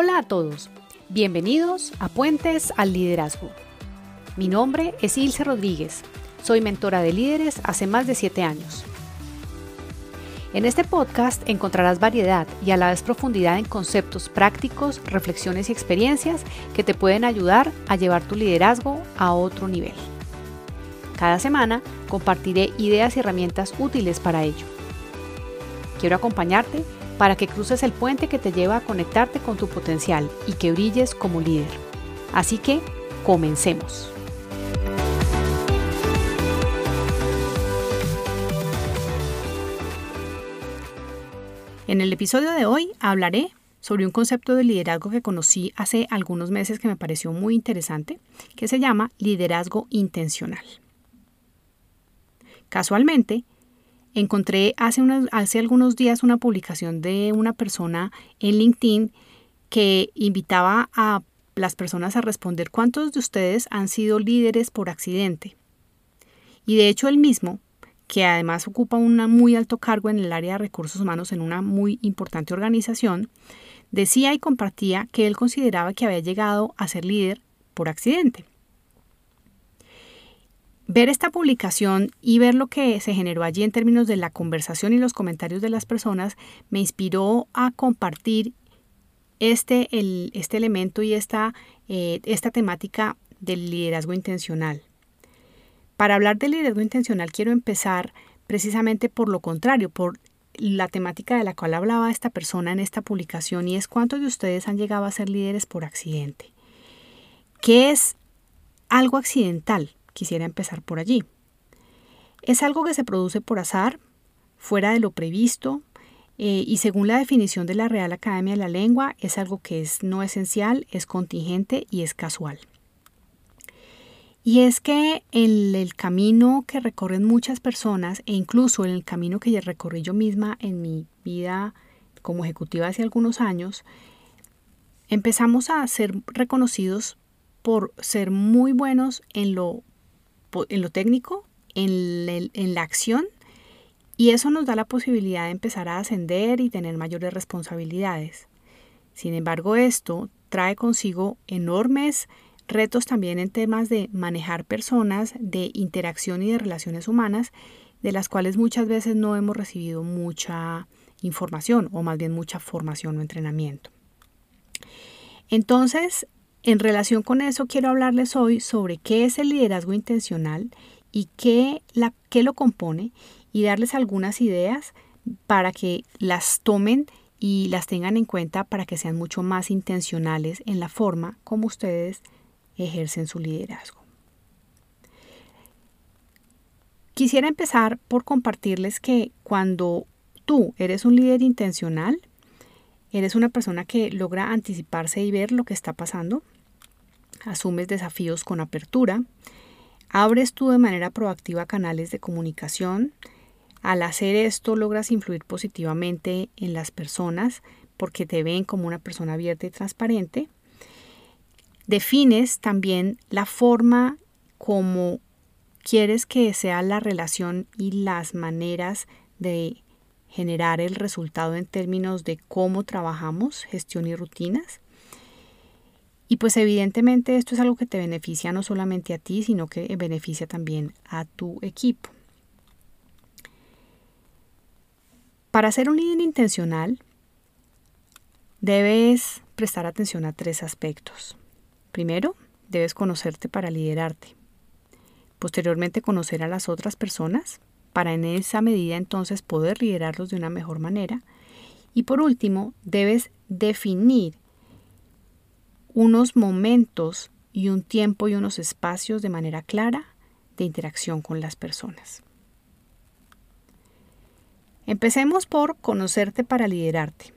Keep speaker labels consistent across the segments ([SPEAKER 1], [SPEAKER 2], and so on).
[SPEAKER 1] Hola a todos, bienvenidos a Puentes al Liderazgo. Mi nombre es Ilse Rodríguez, soy mentora de líderes hace más de 7 años. En este podcast encontrarás variedad y a la vez profundidad en conceptos prácticos, reflexiones y experiencias que te pueden ayudar a llevar tu liderazgo a otro nivel. Cada semana compartiré ideas y herramientas útiles para ello. Quiero acompañarte para que cruces el puente que te lleva a conectarte con tu potencial y que brilles como líder. Así que, comencemos. En el episodio de hoy hablaré sobre un concepto de liderazgo que conocí hace algunos meses que me pareció muy interesante, que se llama liderazgo intencional. Casualmente, encontré hace, hace algunos días una publicación de una persona en LinkedIn que invitaba a las personas a responder cuántos de ustedes han sido líderes por accidente. Y de hecho él mismo, que además ocupa un muy alto cargo en el área de recursos humanos en una muy importante organización, decía y compartía que él consideraba que había llegado a ser líder por accidente. Ver esta publicación y ver lo que se generó allí en términos de la conversación y los comentarios de las personas me inspiró a compartir este, este elemento y esta, eh, esta temática del liderazgo intencional. Para hablar del liderazgo intencional quiero empezar precisamente por lo contrario, por la temática de la cual hablaba esta persona en esta publicación y es cuántos de ustedes han llegado a ser líderes por accidente. ¿Qué es algo accidental? Quisiera empezar por allí. Es algo que se produce por azar, fuera de lo previsto, eh, y según la definición de la Real Academia de la Lengua, es algo que es no esencial, es contingente y es casual. Y es que en el camino que recorren muchas personas, e incluso en el camino que recorrí yo misma en mi vida como ejecutiva hace algunos años, empezamos a ser reconocidos por ser muy buenos en lo en lo técnico, en, la acción, y eso nos da la posibilidad de empezar a ascender y tener mayores responsabilidades. Sin embargo, esto trae consigo enormes retos también en temas de manejar personas, de interacción y de relaciones humanas, de las cuales muchas veces no hemos recibido mucha información o más bien mucha formación o entrenamiento. Entonces, en relación con eso, quiero hablarles hoy sobre qué es el liderazgo intencional y qué, la, qué lo compone y darles algunas ideas para que las tomen y las tengan en cuenta para que sean mucho más intencionales en la forma como ustedes ejercen su liderazgo. Quisiera empezar por compartirles que cuando tú eres un líder intencional, eres una persona que logra anticiparse y ver lo que está pasando, asumes desafíos con apertura, abres tú de manera proactiva canales de comunicación, al hacer esto logras influir positivamente en las personas porque te ven como una persona abierta y transparente. Defines también la forma como quieres que sea la relación y las maneras de generar el resultado en términos de cómo trabajamos, gestión y rutinas. Y pues evidentemente esto es algo que te beneficia no solamente a ti, sino que beneficia también a tu equipo. Para ser un líder intencional, debes prestar atención a tres aspectos. Primero, debes conocerte para liderarte. Posteriormente, conocer a las otras personas para en esa medida entonces poder liderarlos de una mejor manera. Y por último, debes definir unos momentos y un tiempo y unos espacios de manera clara de interacción con las personas. Empecemos por conocerte para liderarte.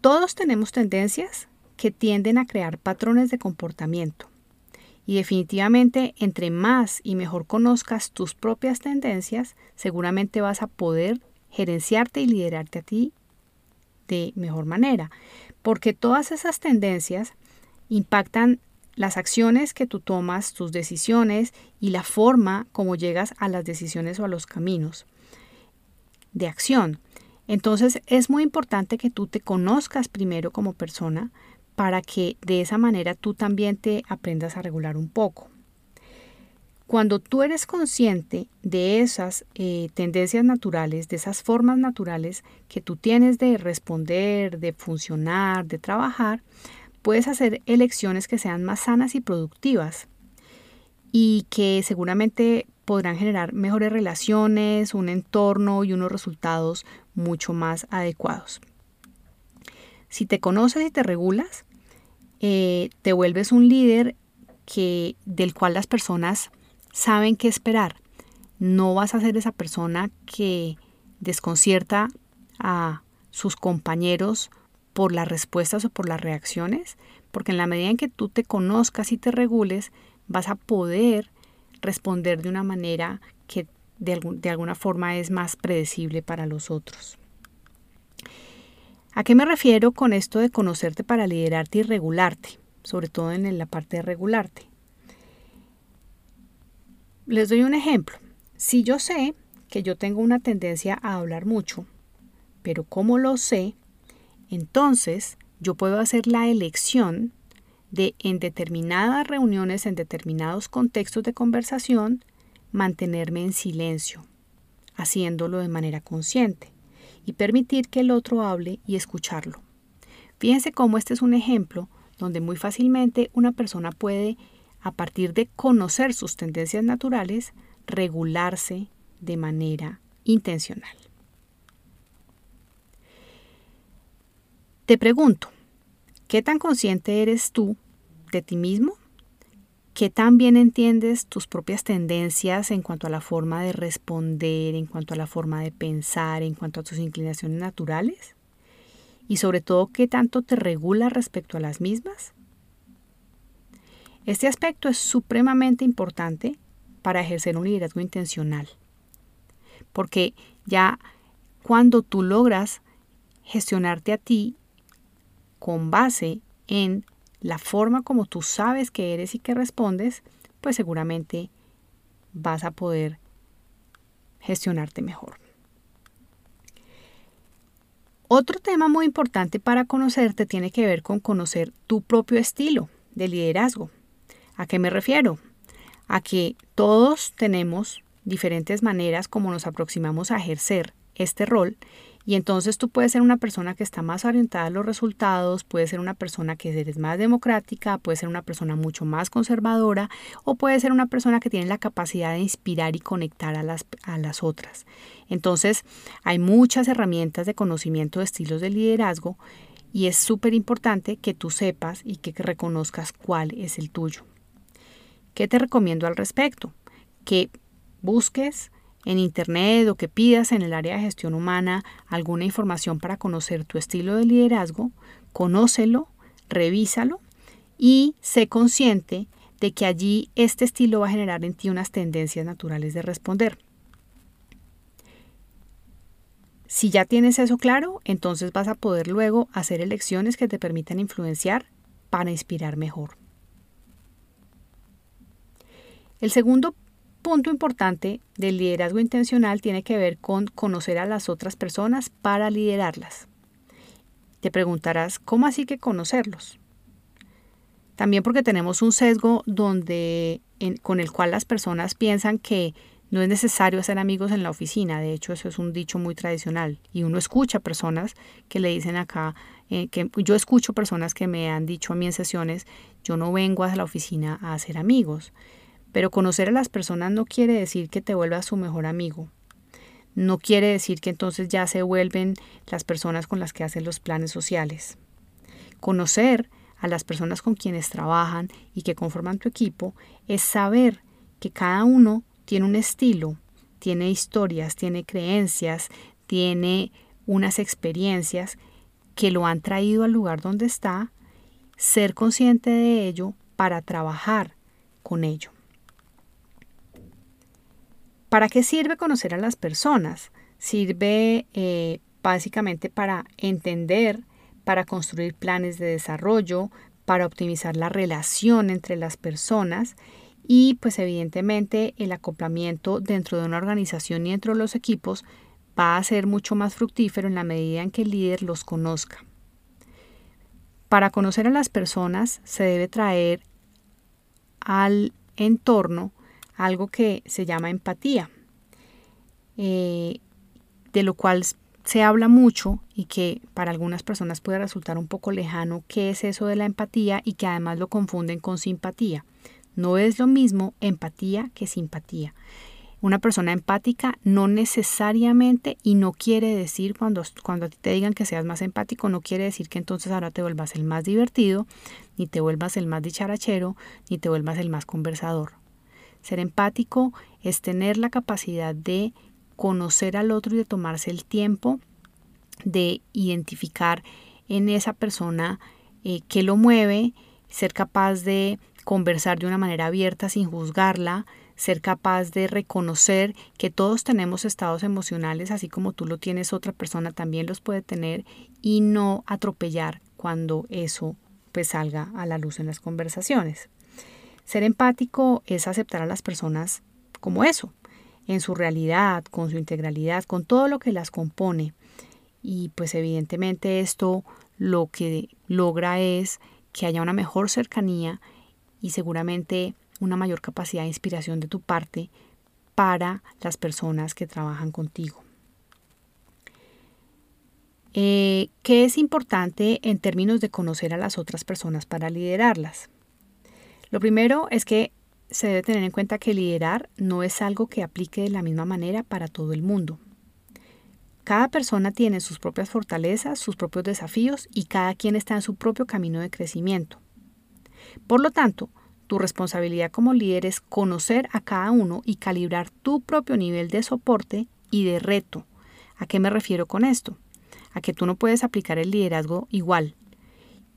[SPEAKER 1] Todos tenemos tendencias que tienden a crear patrones de comportamiento y definitivamente entre más y mejor conozcas tus propias tendencias, seguramente vas a poder gerenciarte y liderarte a ti de mejor manera porque todas esas tendencias impactan las acciones que tú tomas, tus decisiones y la forma como llegas a las decisiones o a los caminos de acción. Entonces es muy importante que tú te conozcas primero como persona para que de esa manera tú también te aprendas a regular un poco. Cuando tú eres consciente de esas eh, tendencias naturales, de esas formas naturales que tú tienes de responder, de funcionar, de trabajar, puedes hacer elecciones que sean más sanas y productivas y que seguramente podrán generar mejores relaciones, un entorno y unos resultados mucho más adecuados. Si te conoces y te regulas, eh, te vuelves un líder que, del cual las personas saben qué esperar. No vas a ser esa persona que desconcierta a sus compañeros por las respuestas o por las reacciones, porque en la medida en que tú te conozcas y te regules, vas a poder responder de una manera que de, de alguna forma es más predecible para los otros. ¿A qué me refiero con esto de conocerte para liderarte y regularte? Sobre todo en la parte de regularte. Les doy un ejemplo. Si yo sé que yo tengo una tendencia a hablar mucho, pero ¿cómo lo sé? Entonces yo puedo hacer la elección de en determinadas reuniones, en determinados contextos de conversación, mantenerme en silencio, haciéndolo de manera consciente y permitir que el otro hable y escucharlo. Fíjense cómo este es un ejemplo donde muy fácilmente una persona puede, a partir de conocer sus tendencias naturales, regularse de manera intencional. Te pregunto, ¿Qué tan consciente eres tú de ti mismo? ¿Qué tan bien entiendes tus propias tendencias en cuanto a la forma de responder, en cuanto a la forma de pensar, en cuanto a tus inclinaciones naturales? Y sobre todo, ¿qué tanto te regula respecto a las mismas? Este aspecto es supremamente importante para ejercer un liderazgo intencional, porque ya cuando tú logras gestionarte a ti con base en la forma como tú sabes que eres y que respondes, pues seguramente vas a poder gestionarte mejor. Otro tema muy importante para conocerte tiene que ver con conocer tu propio estilo de liderazgo. ¿A qué me refiero? A que todos tenemos diferentes maneras como nos aproximamos a ejercer este rol y entonces tú puedes ser una persona que está más orientada a los resultados, puedes ser una persona que eres más democrática, puedes ser una persona mucho más conservadora o puedes ser una persona que tiene la capacidad de inspirar y conectar a las, a las otras. Entonces hay muchas herramientas de conocimiento de estilos de liderazgo y es súper importante que tú sepas y que reconozcas cuál es el tuyo. ¿Qué te recomiendo al respecto? Que busques en Internet o que pidas en el área de gestión humana alguna información para conocer tu estilo de liderazgo, conócelo, revísalo y sé consciente de que allí este estilo va a generar en ti unas tendencias naturales de responder. Si ya tienes eso claro, entonces vas a poder luego hacer elecciones que te permitan influenciar para inspirar mejor. El segundo punto importante del liderazgo intencional tiene que ver con conocer a las otras personas para liderarlas. Te preguntarás, ¿cómo así que conocerlos? También porque tenemos un sesgo donde, con el cual las personas piensan que no es necesario ser amigos en la oficina. De hecho, eso es un dicho muy tradicional. Y uno escucha personas que le dicen acá, eh, que yo escucho personas que me han dicho a mí en sesiones, yo no vengo a la oficina a hacer amigos. Pero conocer a las personas no quiere decir que te vuelvas su mejor amigo. No quiere decir que entonces ya se vuelven las personas con las que hacen los planes sociales. Conocer a las personas con quienes trabajan y que conforman tu equipo es saber que cada uno tiene un estilo, tiene historias, tiene creencias, tiene unas experiencias que lo han traído al lugar donde está, ser consciente de ello para trabajar con ello. ¿Para qué sirve conocer a las personas? Sirve eh, básicamente para entender, para construir planes de desarrollo, para optimizar la relación entre las personas y pues evidentemente el acoplamiento dentro de una organización y dentro de los equipos va a ser mucho más fructífero en la medida en que el líder los conozca. Para conocer a las personas se debe traer al entorno algo que se llama empatía, eh, de lo cual se habla mucho y que para algunas personas puede resultar un poco lejano qué es eso de la empatía y que además lo confunden con simpatía. No es lo mismo empatía que simpatía. Una persona empática no necesariamente y no quiere decir cuando, cuando te digan que seas más empático, no quiere decir que entonces ahora te vuelvas el más divertido, ni te vuelvas el más dicharachero, ni te vuelvas el más conversador. Ser empático es tener la capacidad de conocer al otro y de tomarse el tiempo de identificar en esa persona eh, qué lo mueve, ser capaz de conversar de una manera abierta sin juzgarla, ser capaz de reconocer que todos tenemos estados emocionales, así como tú lo tienes, otra persona también los puede tener y no atropellar cuando eso pues salga a la luz en las conversaciones. Ser empático es aceptar a las personas como eso, en su realidad, con su integralidad, con todo lo que las compone. Y pues evidentemente esto lo que logra es que haya una mejor cercanía y seguramente una mayor capacidad de inspiración de tu parte para las personas que trabajan contigo. Eh, ¿Qué es importante en términos de conocer a las otras personas para liderarlas? Lo primero es que se debe tener en cuenta que liderar no es algo que aplique de la misma manera para todo el mundo. Cada persona tiene sus propias fortalezas, sus propios desafíos y cada quien está en su propio camino de crecimiento. Por lo tanto, tu responsabilidad como líder es conocer a cada uno y calibrar tu propio nivel de soporte y de reto. ¿A qué me refiero con esto? A que tú no puedes aplicar el liderazgo igual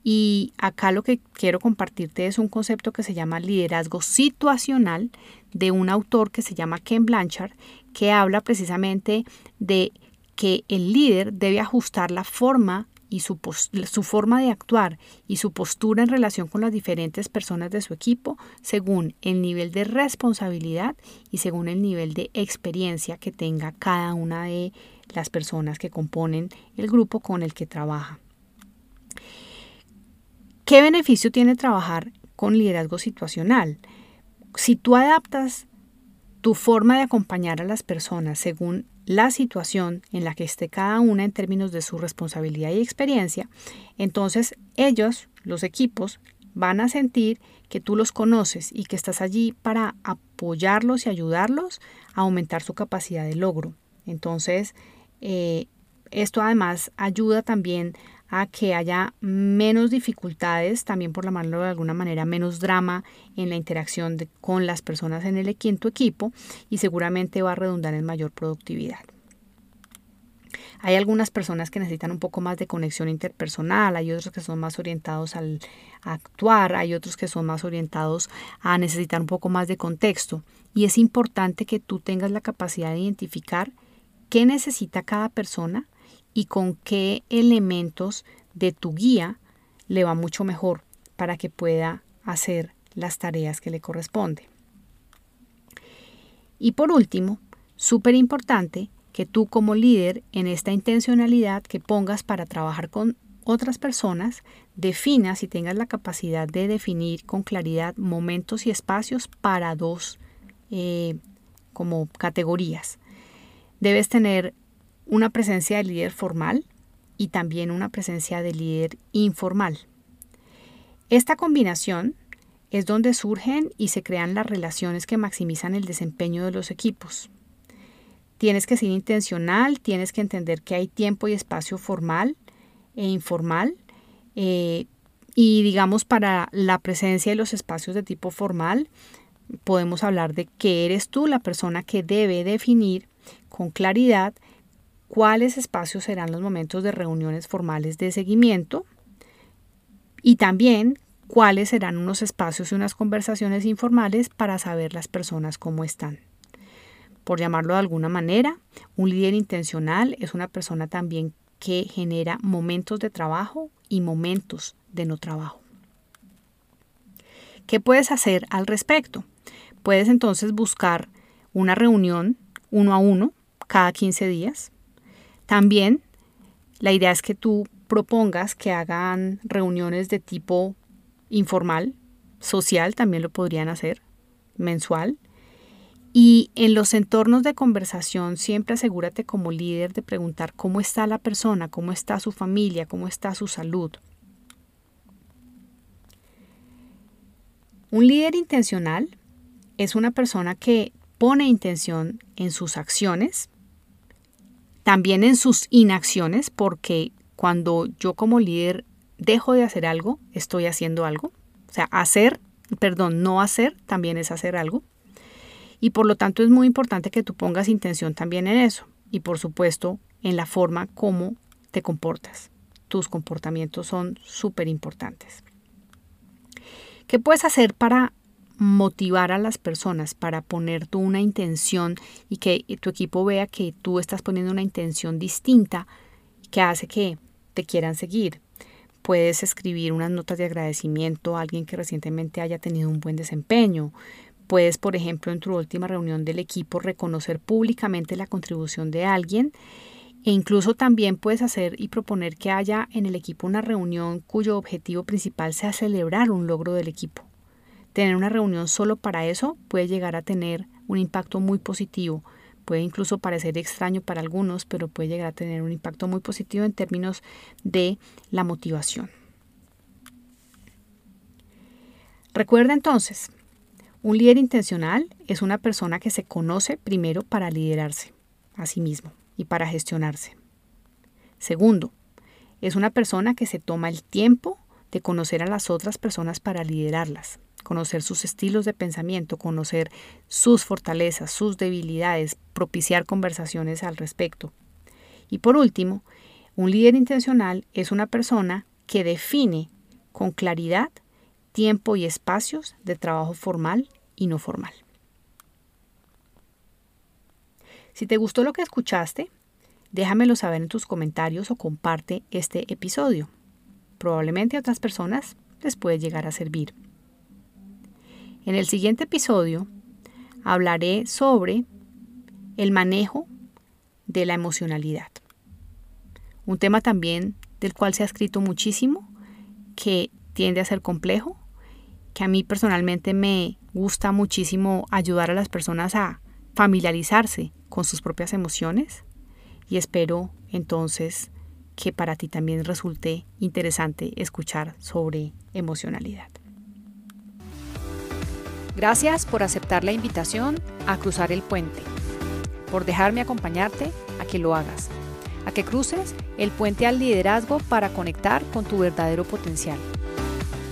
[SPEAKER 1] y acá lo que quiero compartirte es un concepto que se llama liderazgo situacional de un autor que se llama Ken Blanchard, que habla precisamente de que el líder debe ajustar la forma y su, su, forma de actuar y su postura en relación con las diferentes personas de su equipo según el nivel de responsabilidad y según el nivel de experiencia que tenga cada una de las personas que componen el grupo con el que trabaja. ¿Qué beneficio tiene trabajar con liderazgo situacional? Si tú adaptas tu forma de acompañar a las personas según la situación en la que esté cada una en términos de su responsabilidad y experiencia, entonces ellos, los equipos, van a sentir que tú los conoces y que estás allí para apoyarlos y ayudarlos a aumentar su capacidad de logro. Entonces, eh, esto además ayuda también a que haya menos dificultades, también por la mano de alguna manera menos drama en la interacción con las personas en el quinto equipo y seguramente va a redundar en mayor productividad. Hay algunas personas que necesitan un poco más de conexión interpersonal, hay otros que son más orientados al actuar, hay otros que son más orientados a necesitar un poco más de contexto. Y es importante que tú tengas la capacidad de identificar qué necesita cada persona y con qué elementos de tu guía le va mucho mejor para que pueda hacer las tareas que le corresponde. Y por último, súper importante que tú como líder en esta intencionalidad que pongas para trabajar con otras personas, definas y tengas la capacidad de definir con claridad momentos y espacios para dos eh, como categorías. Debes tener una presencia de líder formal y también una presencia de líder informal. Esta combinación es donde surgen y se crean las relaciones que maximizan el desempeño de los equipos. Tienes que ser intencional, tienes que entender que hay tiempo y espacio formal e informal. Eh, y digamos, para la presencia de los espacios de tipo formal, podemos hablar de que eres tú la persona que debe definir con claridad cuáles espacios serán los momentos de reuniones formales de seguimiento y también cuáles serán unos espacios y unas conversaciones informales para saber las personas cómo están. Por llamarlo de alguna manera, un líder intencional es una persona también que genera momentos de trabajo y momentos de no trabajo. ¿Qué puedes hacer al respecto? Puedes entonces buscar una reunión uno a uno cada 15 días También la idea es que tú propongas que hagan reuniones de tipo informal, social, también lo podrían hacer, mensual. Y en los entornos de conversación siempre asegúrate como líder de preguntar cómo está la persona, cómo está su familia, cómo está su salud. Un líder intencional es una persona que pone intención en sus acciones, también en sus inacciones, porque cuando yo como líder dejo de hacer algo, estoy haciendo algo. O sea, hacer, perdón, no hacer también es hacer algo. Y por lo tanto es muy importante que tú pongas intención también en eso. Y por supuesto, en la forma como te comportas. Tus comportamientos son súper importantes. ¿Qué puedes hacer para motivar a las personas, para poner tú una intención y que tu equipo vea que tú estás poniendo una intención distinta que hace que te quieran seguir? Puedes escribir unas notas de agradecimiento a alguien que recientemente haya tenido un buen desempeño. Puedes, por ejemplo, en tu última reunión del equipo reconocer públicamente la contribución de alguien e incluso también puedes hacer y proponer que haya en el equipo una reunión cuyo objetivo principal sea celebrar un logro del equipo. Tener una reunión solo para eso puede llegar a tener un impacto muy positivo. Puede incluso parecer extraño para algunos, pero puede llegar a tener un impacto muy positivo en términos de la motivación. Recuerda entonces, un líder intencional es una persona que se conoce primero para liderarse a sí mismo y para gestionarse. Segundo, es una persona que se toma el tiempo de conocer a las otras personas para liderarlas, conocer sus estilos de pensamiento, conocer sus fortalezas, sus debilidades, propiciar conversaciones al respecto. Y por último, un líder intencional es una persona que define con claridad tiempo y espacios de trabajo formal y no formal. Si te gustó lo que escuchaste, déjamelo saber en tus comentarios o comparte este episodio. Probablemente a otras personas les puede llegar a servir. En el siguiente episodio hablaré sobre el manejo de la emocionalidad. Un tema también del cual se ha escrito muchísimo, que tiende a ser complejo, que a mí personalmente me gusta muchísimo ayudar a las personas a familiarizarse con sus propias emociones y espero entonces que para ti también resulte interesante escuchar sobre emocionalidad. Gracias por aceptar la invitación a cruzar el puente, por dejarme acompañarte a que lo hagas, a que cruces el puente al liderazgo para conectar con tu verdadero potencial.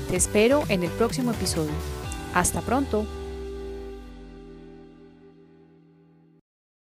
[SPEAKER 1] Te espero en el próximo episodio. Hasta pronto.